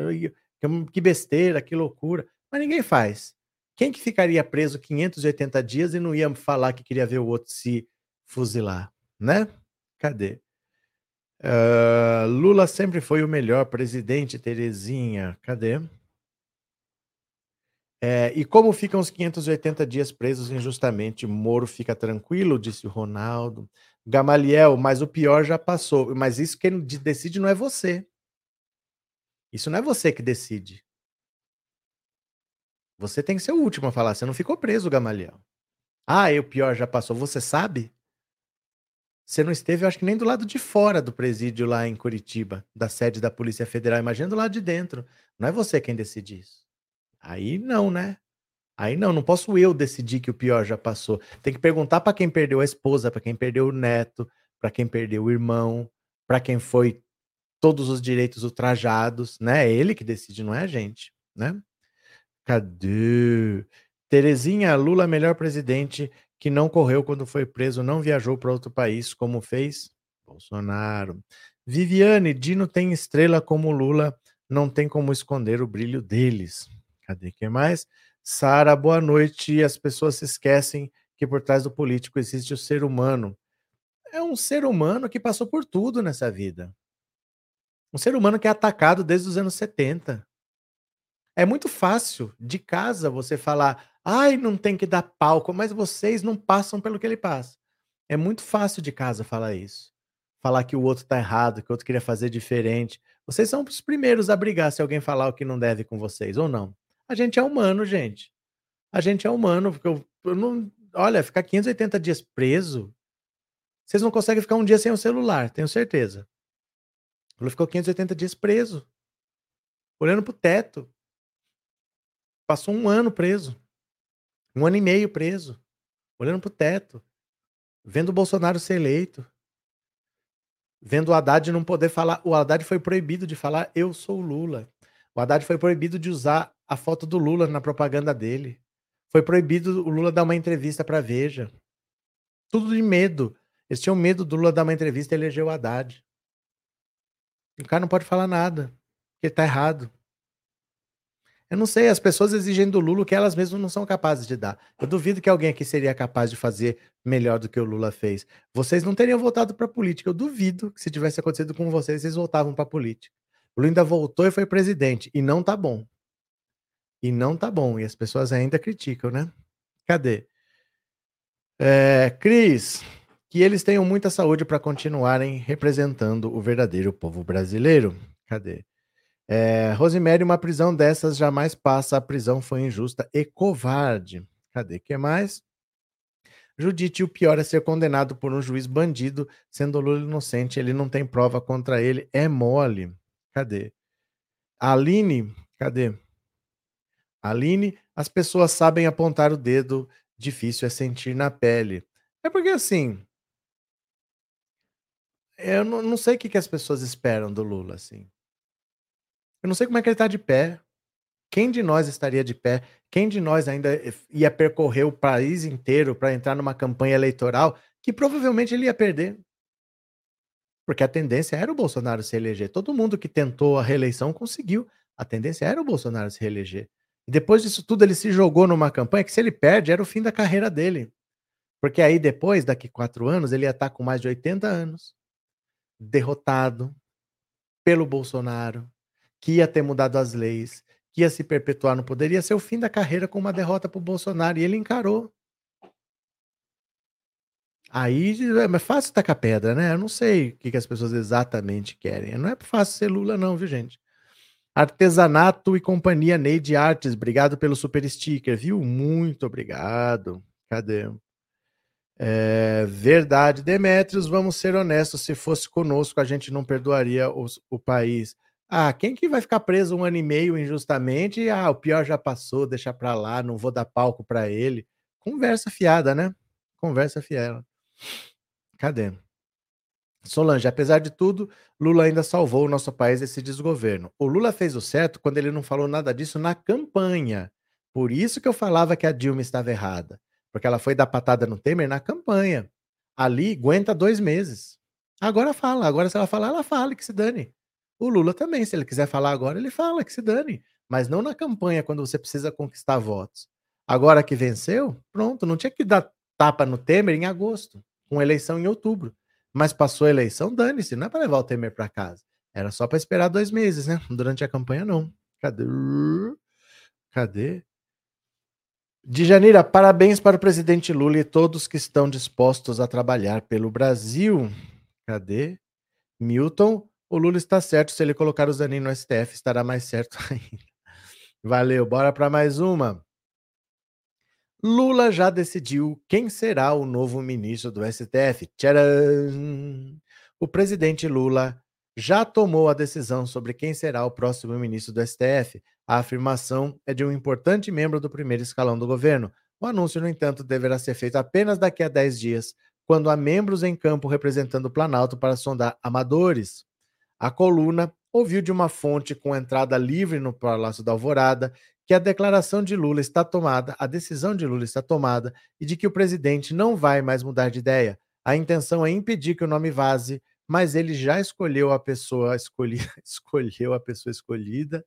que besteira, que loucura. Mas ninguém faz. Quem que ficaria preso 580 dias e não ia falar que queria ver o outro se fuzilar, né? Cadê? Uh, Lula sempre foi o melhor presidente, Terezinha. Cadê? É, e como ficam os 580 dias presos injustamente? Moro fica tranquilo, disse o Ronaldo. Gamaliel, mas o pior já passou. Mas isso quem decide não é você. Isso não é você que decide. Você tem que ser o último a falar. Você não ficou preso, Gamaliel. Ah, e o pior já passou. Você sabe? Você não esteve, eu acho que nem do lado de fora do presídio lá em Curitiba, da sede da Polícia Federal. Imagina do lado de dentro. Não é você quem decide isso. Aí não, né? Aí não, não posso eu decidir que o pior já passou. Tem que perguntar para quem perdeu a esposa, para quem perdeu o neto, para quem perdeu o irmão, para quem foi todos os direitos ultrajados, né? É ele que decide, não é a gente, né? Cadê? Terezinha, Lula, melhor presidente que não correu quando foi preso, não viajou para outro país, como fez Bolsonaro. Viviane, Dino tem estrela como Lula, não tem como esconder o brilho deles. Cadê que mais? Sara, boa noite. As pessoas se esquecem que por trás do político existe o ser humano. É um ser humano que passou por tudo nessa vida. Um ser humano que é atacado desde os anos 70. É muito fácil de casa você falar, ai, não tem que dar palco, mas vocês não passam pelo que ele passa. É muito fácil de casa falar isso. Falar que o outro tá errado, que o outro queria fazer diferente. Vocês são os primeiros a brigar se alguém falar o que não deve com vocês, ou não. A gente é humano, gente. A gente é humano, porque eu, eu não. Olha, ficar 580 dias preso. Vocês não conseguem ficar um dia sem o celular, tenho certeza. Ele ficou 580 dias preso. Olhando pro teto. Passou um ano preso. Um ano e meio preso. Olhando pro teto. Vendo o Bolsonaro ser eleito. Vendo o Haddad não poder falar. O Haddad foi proibido de falar eu sou Lula. O Haddad foi proibido de usar a foto do Lula na propaganda dele. Foi proibido o Lula dar uma entrevista para Veja. Tudo de medo. Eles tinham medo do Lula dar uma entrevista e eleger o Haddad. O cara não pode falar nada, porque tá errado. Eu não sei, as pessoas exigem do Lula o que elas mesmas não são capazes de dar. Eu duvido que alguém aqui seria capaz de fazer melhor do que o Lula fez. Vocês não teriam voltado para política. Eu duvido que se tivesse acontecido com vocês, vocês voltavam para política. O Lula ainda voltou e foi presidente. E não tá bom. E não tá bom. E as pessoas ainda criticam, né? Cadê? É, Cris, que eles tenham muita saúde para continuarem representando o verdadeiro povo brasileiro. Cadê? É, Rosemary, uma prisão dessas jamais passa. A prisão foi injusta e covarde. Cadê? que mais? Judite, o pior é ser condenado por um juiz bandido, sendo Lula inocente, ele não tem prova contra ele, é mole. Cadê? Aline, cadê? Aline, as pessoas sabem apontar o dedo, difícil é sentir na pele. É porque assim. Eu não, não sei o que, que as pessoas esperam do Lula, assim. Eu não sei como é que ele tá de pé. Quem de nós estaria de pé? Quem de nós ainda ia percorrer o país inteiro para entrar numa campanha eleitoral que provavelmente ele ia perder? Porque a tendência era o Bolsonaro se eleger. Todo mundo que tentou a reeleição conseguiu. A tendência era o Bolsonaro se reeleger. E depois disso tudo, ele se jogou numa campanha que, se ele perde, era o fim da carreira dele. Porque aí depois, daqui quatro anos, ele ia estar com mais de 80 anos, derrotado pelo Bolsonaro, que ia ter mudado as leis, que ia se perpetuar no poder, ia ser o fim da carreira com uma derrota para o Bolsonaro. E ele encarou. Aí é fácil tacar pedra, né? Eu não sei o que, que as pessoas exatamente querem. Não é fácil ser Lula, não, viu, gente? Artesanato e Companhia Neide Artes, obrigado pelo super sticker, viu? Muito obrigado. Cadê? É, verdade, Demetrios, vamos ser honestos, se fosse conosco, a gente não perdoaria os, o país. Ah, quem que vai ficar preso um ano e meio injustamente? Ah, o pior já passou, deixa pra lá, não vou dar palco para ele. Conversa fiada, né? Conversa fiada. Cadê? Solange, apesar de tudo, Lula ainda salvou o nosso país desse desgoverno. O Lula fez o certo quando ele não falou nada disso na campanha. Por isso que eu falava que a Dilma estava errada. Porque ela foi dar patada no Temer na campanha. Ali aguenta dois meses. Agora fala. Agora, se ela falar, ela fala que se dane. O Lula também, se ele quiser falar agora, ele fala que se dane, mas não na campanha quando você precisa conquistar votos. Agora que venceu, pronto, não tinha que dar tapa no Temer em agosto, com eleição em outubro. Mas passou a eleição, dane-se, não é para levar o Temer para casa. Era só para esperar dois meses, né? Durante a campanha, não. Cadê? Cadê? De Janeiro, parabéns para o presidente Lula e todos que estão dispostos a trabalhar pelo Brasil. Cadê? Milton, o Lula está certo. Se ele colocar o Zanin no STF, estará mais certo <laughs> ainda. Valeu, bora para mais uma. Lula já decidiu quem será o novo ministro do STF. Tcharam! O presidente Lula já tomou a decisão sobre quem será o próximo ministro do STF. A afirmação é de um importante membro do primeiro escalão do governo. O anúncio, no entanto, deverá ser feito apenas daqui a 10 dias, quando há membros em campo representando o Planalto para sondar amadores. A coluna ouviu de uma fonte com entrada livre no Palácio da Alvorada que a declaração de Lula está tomada, a decisão de Lula está tomada e de que o presidente não vai mais mudar de ideia. A intenção é impedir que o nome vaze, mas ele já escolheu a pessoa escolhida, <laughs> escolheu a pessoa escolhida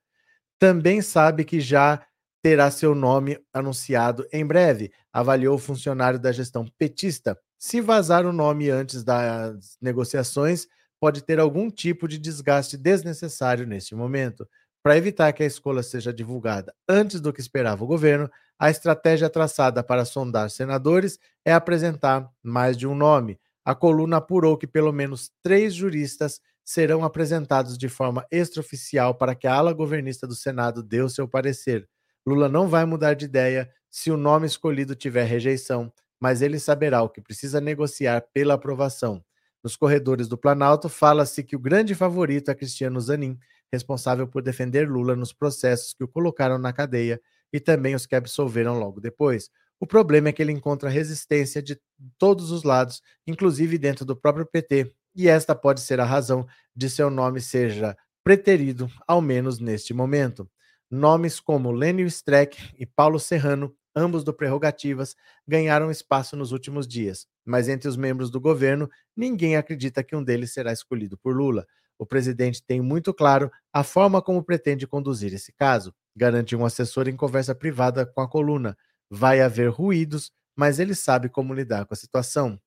também sabe que já terá seu nome anunciado em breve, avaliou o funcionário da gestão petista. Se vazar o nome antes das negociações, pode ter algum tipo de desgaste desnecessário neste momento. Para evitar que a escolha seja divulgada antes do que esperava o governo, a estratégia traçada para sondar senadores é apresentar mais de um nome. A coluna apurou que pelo menos três juristas serão apresentados de forma extraoficial para que a ala governista do Senado dê o seu parecer. Lula não vai mudar de ideia se o nome escolhido tiver rejeição, mas ele saberá o que precisa negociar pela aprovação. Nos corredores do Planalto, fala-se que o grande favorito é Cristiano Zanin, responsável por defender Lula nos processos que o colocaram na cadeia e também os que absolveram logo depois. O problema é que ele encontra resistência de todos os lados, inclusive dentro do próprio PT, e esta pode ser a razão de seu nome seja preterido, ao menos neste momento. Nomes como Lênio Streck e Paulo Serrano, ambos do Prerrogativas, ganharam espaço nos últimos dias, mas entre os membros do governo, ninguém acredita que um deles será escolhido por Lula. O presidente tem muito claro a forma como pretende conduzir esse caso, garante um assessor em conversa privada com a coluna. Vai haver ruídos, mas ele sabe como lidar com a situação.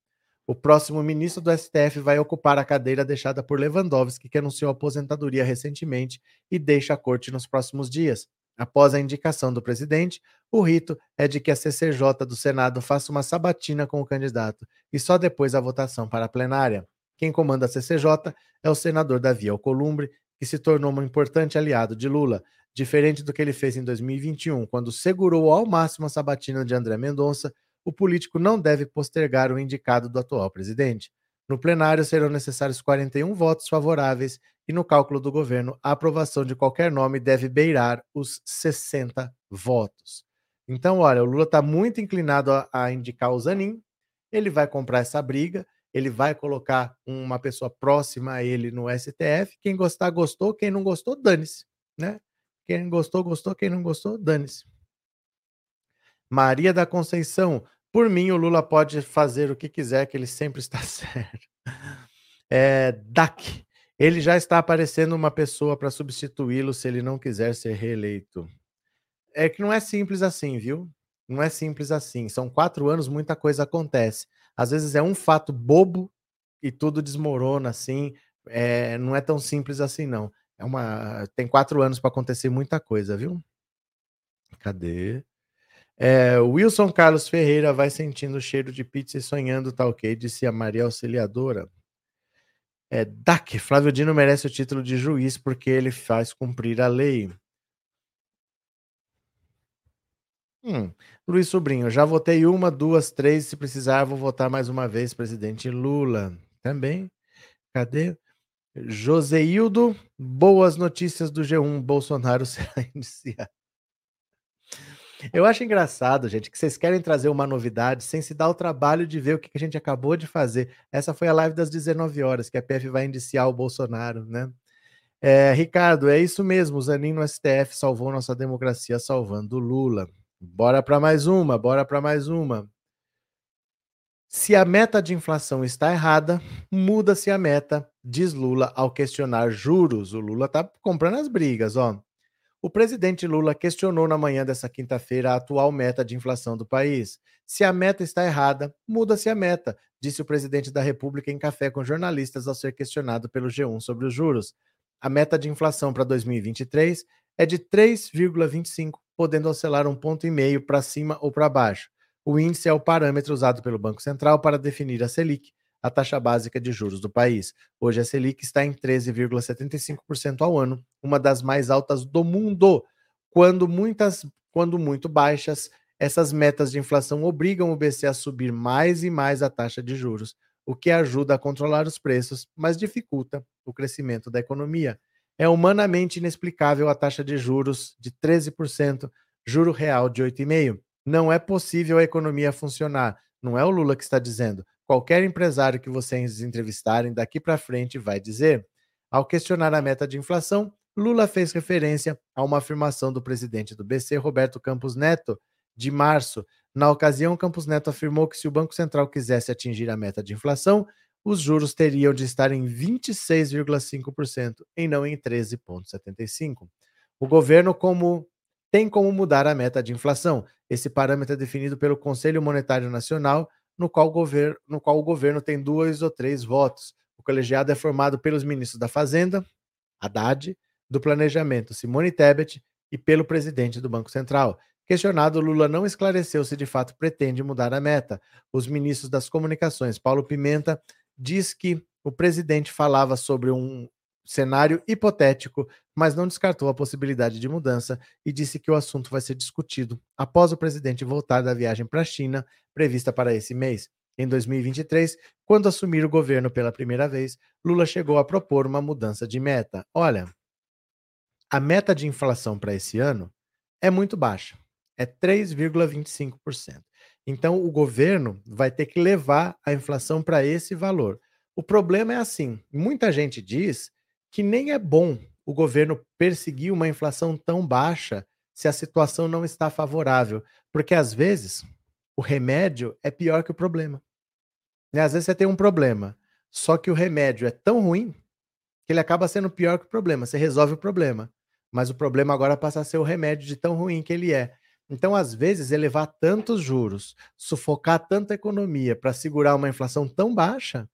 O próximo ministro do STF vai ocupar a cadeira deixada por Lewandowski, que anunciou aposentadoria recentemente e deixa a corte nos próximos dias. Após a indicação do presidente, o rito é de que a CCJ do Senado faça uma sabatina com o candidato e só depois a votação para a plenária. Quem comanda a CCJ é o senador Davi Alcolumbre, que se tornou um importante aliado de Lula, diferente do que ele fez em 2021, quando segurou ao máximo a sabatina de André Mendonça o político não deve postergar o indicado do atual presidente. No plenário serão necessários 41 votos favoráveis e no cálculo do governo a aprovação de qualquer nome deve beirar os 60 votos. Então, olha, o Lula está muito inclinado a, a indicar o Zanin, ele vai comprar essa briga, ele vai colocar uma pessoa próxima a ele no STF. Quem gostar, gostou. Quem não gostou, dane-se. Né? Quem gostou, gostou. Quem não gostou, dane-se. Maria da Conceição, por mim, o Lula pode fazer o que quiser, que ele sempre está <laughs> certo. É, DAC, ele já está aparecendo uma pessoa para substituí-lo se ele não quiser ser reeleito. É que não é simples assim, viu? Não é simples assim. São quatro anos, muita coisa acontece. Às vezes é um fato bobo e tudo desmorona assim. É, não é tão simples assim, não. É uma, tem quatro anos para acontecer muita coisa, viu? Cadê? É, Wilson Carlos Ferreira vai sentindo o cheiro de pizza e sonhando, tá ok? Disse a Maria Auxiliadora. É, DAC, Flávio Dino merece o título de juiz porque ele faz cumprir a lei. Hum, Luiz Sobrinho, já votei uma, duas, três. Se precisar, vou votar mais uma vez, presidente Lula. Também. Cadê? Joseildo, boas notícias do G1. Bolsonaro <laughs> será iniciado. Eu acho engraçado, gente, que vocês querem trazer uma novidade sem se dar o trabalho de ver o que a gente acabou de fazer. Essa foi a live das 19 horas, que a PF vai indiciar o Bolsonaro, né? É, Ricardo, é isso mesmo. O Zanin no STF salvou nossa democracia, salvando Lula. Bora para mais uma, bora para mais uma. Se a meta de inflação está errada, muda-se a meta, diz Lula ao questionar juros. O Lula está comprando as brigas, ó. O presidente Lula questionou na manhã dessa quinta-feira a atual meta de inflação do país. Se a meta está errada, muda-se a meta, disse o presidente da República em café com jornalistas ao ser questionado pelo G1 sobre os juros. A meta de inflação para 2023 é de 3,25, podendo oscilar um ponto e meio para cima ou para baixo. O índice é o parâmetro usado pelo Banco Central para definir a Selic, a taxa básica de juros do país. Hoje a Selic está em 13,75% ao ano, uma das mais altas do mundo. Quando muitas, quando muito baixas, essas metas de inflação obrigam o BC a subir mais e mais a taxa de juros, o que ajuda a controlar os preços, mas dificulta o crescimento da economia. É humanamente inexplicável a taxa de juros de 13%, juro real de 8,5%. Não é possível a economia funcionar. Não é o Lula que está dizendo. Qualquer empresário que vocês entrevistarem daqui para frente vai dizer. Ao questionar a meta de inflação, Lula fez referência a uma afirmação do presidente do BC, Roberto Campos Neto, de março. Na ocasião, Campos Neto afirmou que se o Banco Central quisesse atingir a meta de inflação, os juros teriam de estar em 26,5% e não em 13,75%. O governo como tem como mudar a meta de inflação. Esse parâmetro é definido pelo Conselho Monetário Nacional, no qual, o governo, no qual o governo tem dois ou três votos. O colegiado é formado pelos ministros da Fazenda, Haddad, do Planejamento, Simone Tebet, e pelo presidente do Banco Central. Questionado, Lula não esclareceu se de fato pretende mudar a meta. Os ministros das Comunicações, Paulo Pimenta, diz que o presidente falava sobre um cenário hipotético, mas não descartou a possibilidade de mudança e disse que o assunto vai ser discutido após o presidente voltar da viagem para a China, prevista para esse mês. Em 2023, quando assumir o governo pela primeira vez, Lula chegou a propor uma mudança de meta. Olha, a meta de inflação para esse ano é muito baixa, é 3,25%. Então, o governo vai ter que levar a inflação para esse valor. O problema é assim: muita gente diz que nem é bom o governo perseguir uma inflação tão baixa se a situação não está favorável, porque às vezes o remédio é pior que o problema. E né, às vezes você tem um problema, só que o remédio é tão ruim que ele acaba sendo pior que o problema. Você resolve o problema, mas o problema agora passa a ser o remédio de tão ruim que ele é. Então, às vezes, elevar tantos juros, sufocar tanta economia para segurar uma inflação tão baixa,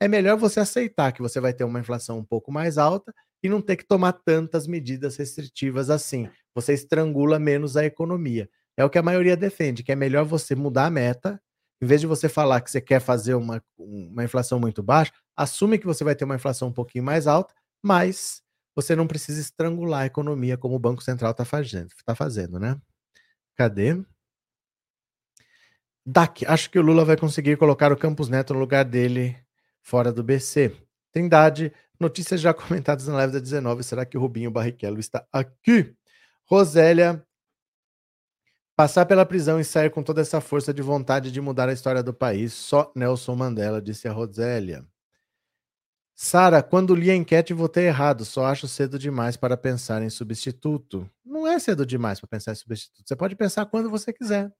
é melhor você aceitar que você vai ter uma inflação um pouco mais alta e não ter que tomar tantas medidas restritivas assim. Você estrangula menos a economia. É o que a maioria defende, que é melhor você mudar a meta, em vez de você falar que você quer fazer uma, uma inflação muito baixa, assume que você vai ter uma inflação um pouquinho mais alta, mas você não precisa estrangular a economia como o Banco Central está fazendo, tá fazendo, né? Cadê? Daqui, acho que o Lula vai conseguir colocar o Campos Neto no lugar dele fora do BC. Trindade, notícias já <laughs> comentadas na live da 19. Será que o Rubinho Barrichello está aqui? Rosélia, passar pela prisão e sair com toda essa força de vontade de mudar a história do país, só Nelson Mandela, disse a Rosélia. Sara, quando li a enquete votei errado, só acho cedo demais para pensar em substituto. Não é cedo demais para pensar em substituto. Você pode pensar quando você quiser.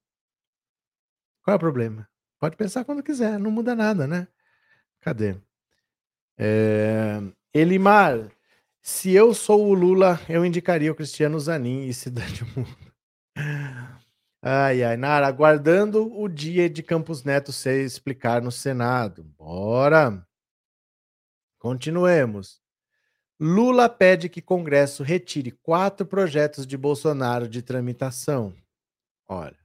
Qual é o problema? Pode pensar quando quiser, não muda nada, né? Cadê? É... Elimar, se eu sou o Lula, eu indicaria o Cristiano Zanin e Cidade <laughs> Mundo. Ai, ai, Nara, aguardando o dia de Campos Neto ser explicar no Senado. Bora! Continuemos. Lula pede que Congresso retire quatro projetos de Bolsonaro de tramitação. Olha,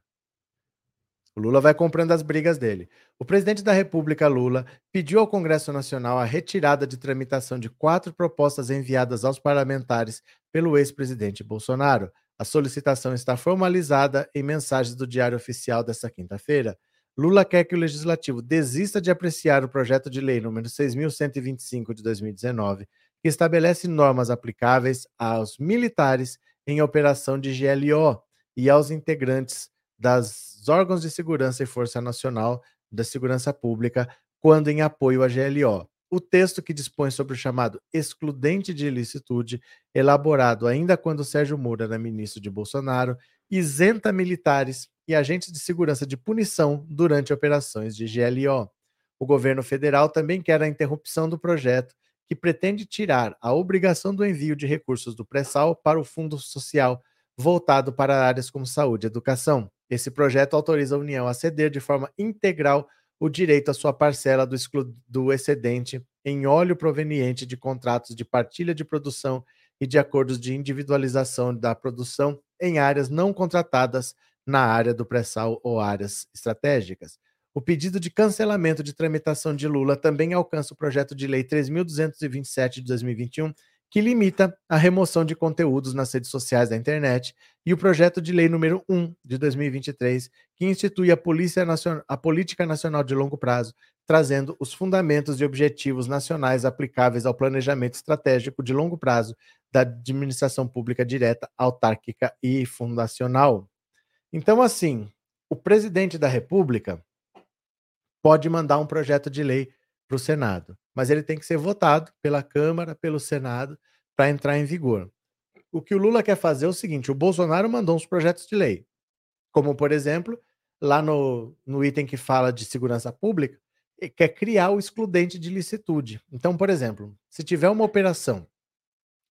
o Lula vai comprando as brigas dele. O presidente da República, Lula, pediu ao Congresso Nacional a retirada de tramitação de quatro propostas enviadas aos parlamentares pelo ex-presidente Bolsonaro. A solicitação está formalizada em mensagens do Diário Oficial desta quinta-feira. Lula quer que o legislativo desista de apreciar o projeto de lei número 6125 de 2019, que estabelece normas aplicáveis aos militares em operação de GLO e aos integrantes das órgãos de segurança e Força Nacional da Segurança Pública quando em apoio à GLO. O texto que dispõe sobre o chamado excludente de ilicitude, elaborado ainda quando Sérgio Moura era ministro de Bolsonaro, isenta militares e agentes de segurança de punição durante operações de GLO. O governo federal também quer a interrupção do projeto, que pretende tirar a obrigação do envio de recursos do pré-sal para o Fundo Social, voltado para áreas como saúde e educação. Esse projeto autoriza a União a ceder de forma integral o direito à sua parcela do, do excedente em óleo proveniente de contratos de partilha de produção e de acordos de individualização da produção em áreas não contratadas na área do pré-sal ou áreas estratégicas. O pedido de cancelamento de tramitação de Lula também alcança o projeto de lei 3.227 de 2021, que limita a remoção de conteúdos nas redes sociais da internet, e o projeto de lei número 1 de 2023, que institui a, Polícia Nacional, a Política Nacional de Longo Prazo, trazendo os fundamentos e objetivos nacionais aplicáveis ao planejamento estratégico de longo prazo da administração pública direta, autárquica e fundacional. Então, assim, o presidente da República pode mandar um projeto de lei para o Senado, mas ele tem que ser votado pela Câmara, pelo Senado, para entrar em vigor. O que o Lula quer fazer é o seguinte: o Bolsonaro mandou uns projetos de lei, como, por exemplo, lá no, no item que fala de segurança pública, quer criar o excludente de licitude. Então, por exemplo, se tiver uma operação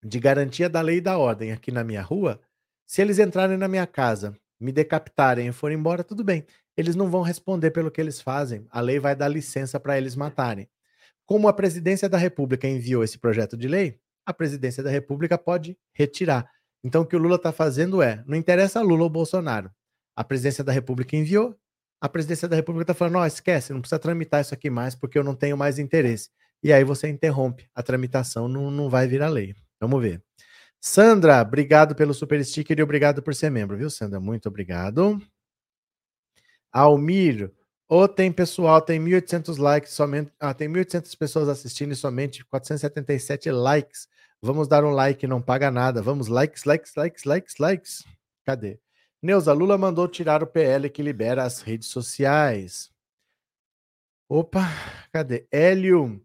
de garantia da lei e da ordem aqui na minha rua, se eles entrarem na minha casa, me decapitarem e forem embora, tudo bem eles não vão responder pelo que eles fazem. A lei vai dar licença para eles matarem. Como a presidência da República enviou esse projeto de lei, a presidência da República pode retirar. Então, o que o Lula está fazendo é: não interessa Lula ou Bolsonaro. A presidência da República enviou, a presidência da República está falando: não, esquece, não precisa tramitar isso aqui mais porque eu não tenho mais interesse. E aí você interrompe a tramitação, não, não vai virar lei. Vamos ver. Sandra, obrigado pelo super sticker e obrigado por ser membro, viu, Sandra? Muito obrigado. Almir, ou tem pessoal, tem 1.800 likes somente, ah, tem 1.800 pessoas assistindo e somente 477 likes. Vamos dar um like, não paga nada. Vamos, likes, likes, likes, likes, likes. Cadê? Neuza, Lula mandou tirar o PL que libera as redes sociais. Opa, cadê? Hélio,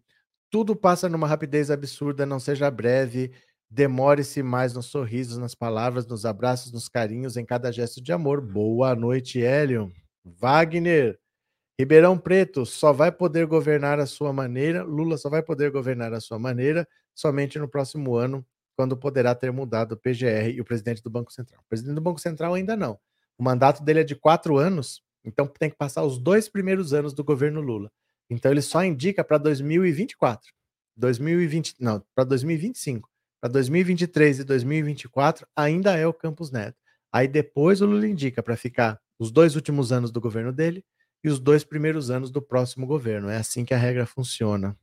tudo passa numa rapidez absurda, não seja breve. Demore-se mais nos sorrisos, nas palavras, nos abraços, nos carinhos, em cada gesto de amor. Boa noite, Hélio. Wagner, Ribeirão Preto só vai poder governar a sua maneira, Lula só vai poder governar a sua maneira somente no próximo ano, quando poderá ter mudado o PGR e o presidente do Banco Central. O presidente do Banco Central ainda não. O mandato dele é de quatro anos, então tem que passar os dois primeiros anos do governo Lula. Então ele só indica para 2024. 2020, não, para 2025. Para 2023 e 2024 ainda é o Campos Neto. Aí depois o Lula indica para ficar os dois últimos anos do governo dele e os dois primeiros anos do próximo governo. É assim que a regra funciona.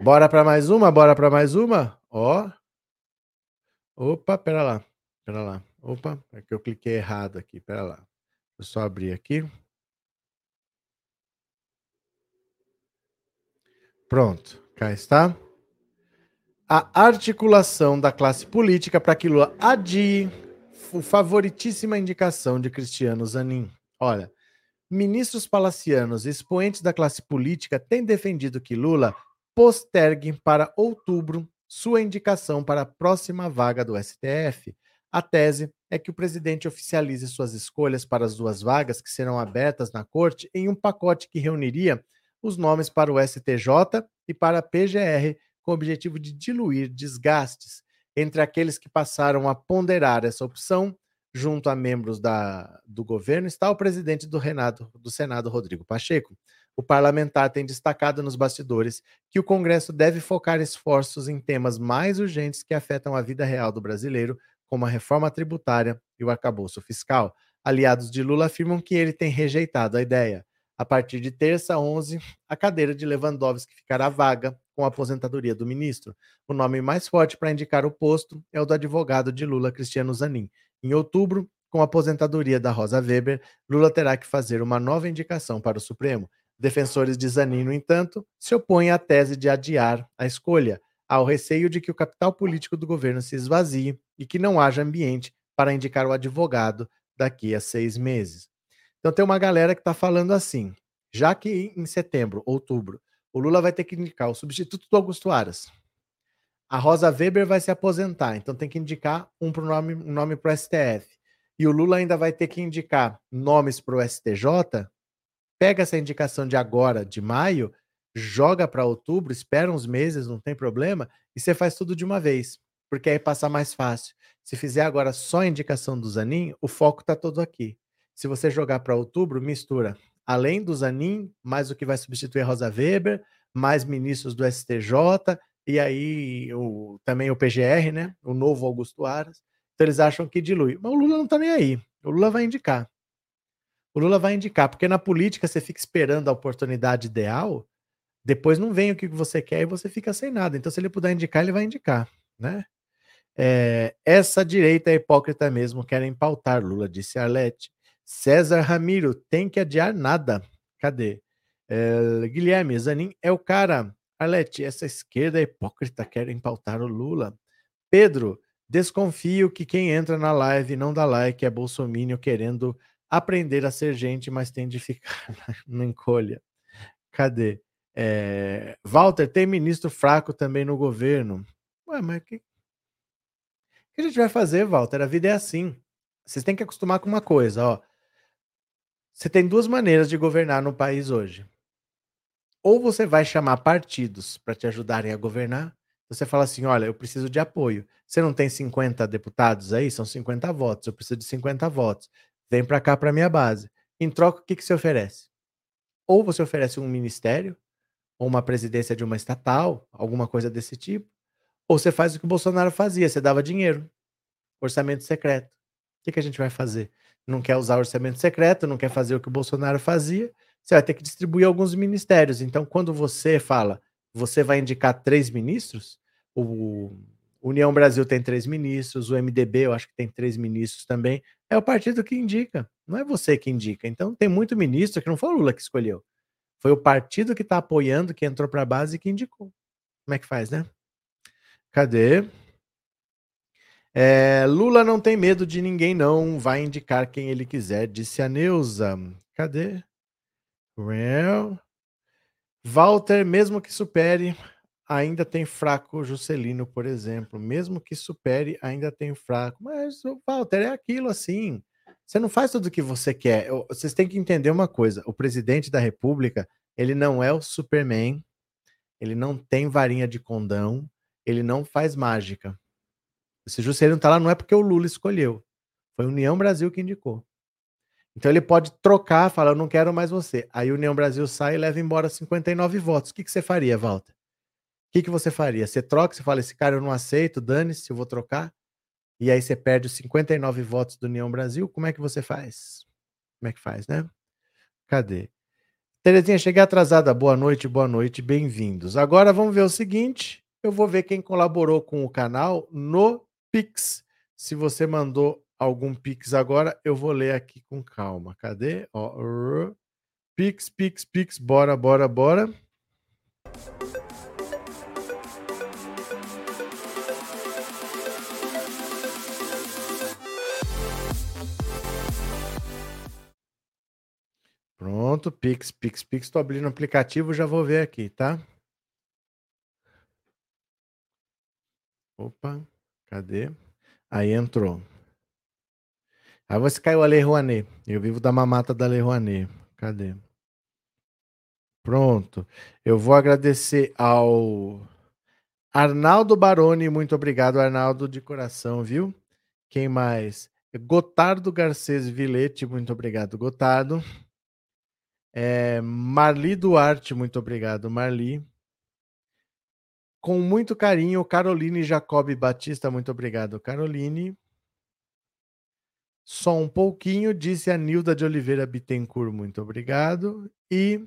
Bora para mais uma? Bora para mais uma? Ó. Opa, pera lá. Pera lá. Opa, é que eu cliquei errado aqui. Pera lá. Eu só abrir aqui. Pronto, cá está. A articulação da classe política para que Lula adie favoritíssima indicação de Cristiano Zanin. Olha, ministros palacianos e expoentes da classe política têm defendido que Lula postergue para outubro sua indicação para a próxima vaga do STF. A tese é que o presidente oficialize suas escolhas para as duas vagas que serão abertas na corte em um pacote que reuniria os nomes para o STJ e para a PGR, com o objetivo de diluir desgastes entre aqueles que passaram a ponderar essa opção, junto a membros da, do governo, está o presidente do, Renato, do Senado, Rodrigo Pacheco. O parlamentar tem destacado nos bastidores que o Congresso deve focar esforços em temas mais urgentes que afetam a vida real do brasileiro, como a reforma tributária e o arcabouço fiscal. Aliados de Lula afirmam que ele tem rejeitado a ideia. A partir de terça, 11, a cadeira de Lewandowski ficará vaga com a aposentadoria do ministro. O nome mais forte para indicar o posto é o do advogado de Lula, Cristiano Zanin. Em outubro, com a aposentadoria da Rosa Weber, Lula terá que fazer uma nova indicação para o Supremo. Defensores de Zanin, no entanto, se opõem à tese de adiar a escolha, ao receio de que o capital político do governo se esvazie e que não haja ambiente para indicar o advogado daqui a seis meses. Então tem uma galera que está falando assim, já que em setembro, outubro, o Lula vai ter que indicar o substituto do Augusto Aras. A Rosa Weber vai se aposentar, então tem que indicar um, nome, um nome para o STF. e o Lula ainda vai ter que indicar nomes para o STJ, pega essa indicação de agora, de maio, joga para outubro, espera uns meses, não tem problema, e você faz tudo de uma vez, porque aí passa mais fácil. Se fizer agora só a indicação do Zanin, o foco está todo aqui. Se você jogar para outubro, mistura além do Zanin, mais o que vai substituir a Rosa Weber, mais ministros do STJ, e aí o, também o PGR, né? O novo Augusto Aras. Então eles acham que dilui. Mas o Lula não está nem aí. O Lula vai indicar. O Lula vai indicar, porque na política você fica esperando a oportunidade ideal, depois não vem o que você quer e você fica sem nada. Então, se ele puder indicar, ele vai indicar, né? É, essa direita é hipócrita mesmo, querem pautar Lula, disse Arlete. César Ramiro, tem que adiar nada. Cadê? É, Guilherme, Zanin é o cara. Arlete, essa esquerda é hipócrita, querem pautar o Lula. Pedro, desconfio que quem entra na live não dá like é bolsomínio querendo aprender a ser gente, mas tem de ficar <laughs> na encolha. Cadê? É, Walter, tem ministro fraco também no governo. Ué, mas o que, que a gente vai fazer, Walter? A vida é assim. Vocês têm que acostumar com uma coisa, ó. Você tem duas maneiras de governar no país hoje. Ou você vai chamar partidos para te ajudarem a governar. Você fala assim: olha, eu preciso de apoio. Você não tem 50 deputados aí? São 50 votos. Eu preciso de 50 votos. Vem para cá para minha base. Em troca, o que, que você oferece? Ou você oferece um ministério, ou uma presidência de uma estatal, alguma coisa desse tipo. Ou você faz o que o Bolsonaro fazia: você dava dinheiro, orçamento secreto. O que, que a gente vai fazer? Não quer usar orçamento secreto, não quer fazer o que o Bolsonaro fazia, você vai ter que distribuir alguns ministérios. Então, quando você fala, você vai indicar três ministros, o União Brasil tem três ministros, o MDB eu acho que tem três ministros também, é o partido que indica, não é você que indica. Então, tem muito ministro que não foi o Lula que escolheu, foi o partido que está apoiando, que entrou para a base e que indicou. Como é que faz, né? Cadê? É, Lula não tem medo de ninguém, não. Vai indicar quem ele quiser, disse a Neuza. Cadê? Well. Walter, mesmo que supere, ainda tem fraco Juscelino, por exemplo. Mesmo que supere, ainda tem fraco. Mas Walter é aquilo assim. Você não faz tudo o que você quer. Vocês têm que entender uma coisa: o presidente da República, ele não é o Superman, ele não tem varinha de condão, ele não faz mágica. Esse Juscelino tá lá não é porque o Lula escolheu. Foi a União Brasil que indicou. Então ele pode trocar, falar, eu não quero mais você. Aí a União Brasil sai e leva embora 59 votos. O que, que você faria, Walter? O que, que você faria? Você troca, você fala, esse cara eu não aceito, dane-se, eu vou trocar. E aí você perde os 59 votos do União Brasil. Como é que você faz? Como é que faz, né? Cadê? Terezinha, cheguei atrasada. Boa noite, boa noite, bem-vindos. Agora vamos ver o seguinte. Eu vou ver quem colaborou com o canal no Pix. Se você mandou algum Pix agora, eu vou ler aqui com calma. Cadê? Ó, Pix, Pix, Pix, bora, bora, bora. Pronto, Pix, Pix, Pix. Estou abrindo o aplicativo, já vou ver aqui, tá? Opa. Cadê? Aí entrou. Aí você caiu a Lei Rouanet. Eu vivo da mamata da Lei Rouanet. Cadê? Pronto. Eu vou agradecer ao Arnaldo Baroni. Muito obrigado, Arnaldo, de coração, viu? Quem mais? Gotardo Garcês Vilete. Muito obrigado, Gotardo. É, Marli Duarte. Muito obrigado, Marli. Com muito carinho, Caroline Jacob Batista, muito obrigado, Caroline. Só um pouquinho, disse a Nilda de Oliveira Bittencourt, muito obrigado. E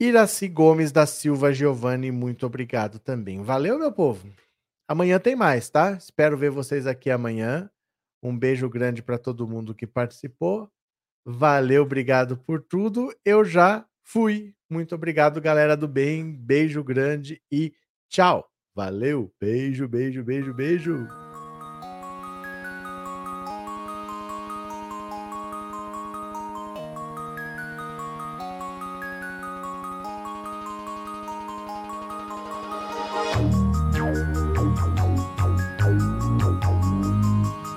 Iraci Gomes da Silva Giovanni, muito obrigado também. Valeu, meu povo. Amanhã tem mais, tá? Espero ver vocês aqui amanhã. Um beijo grande para todo mundo que participou. Valeu, obrigado por tudo. Eu já fui. Muito obrigado, galera do bem. Beijo grande e tchau. Valeu. Beijo, beijo, beijo, beijo.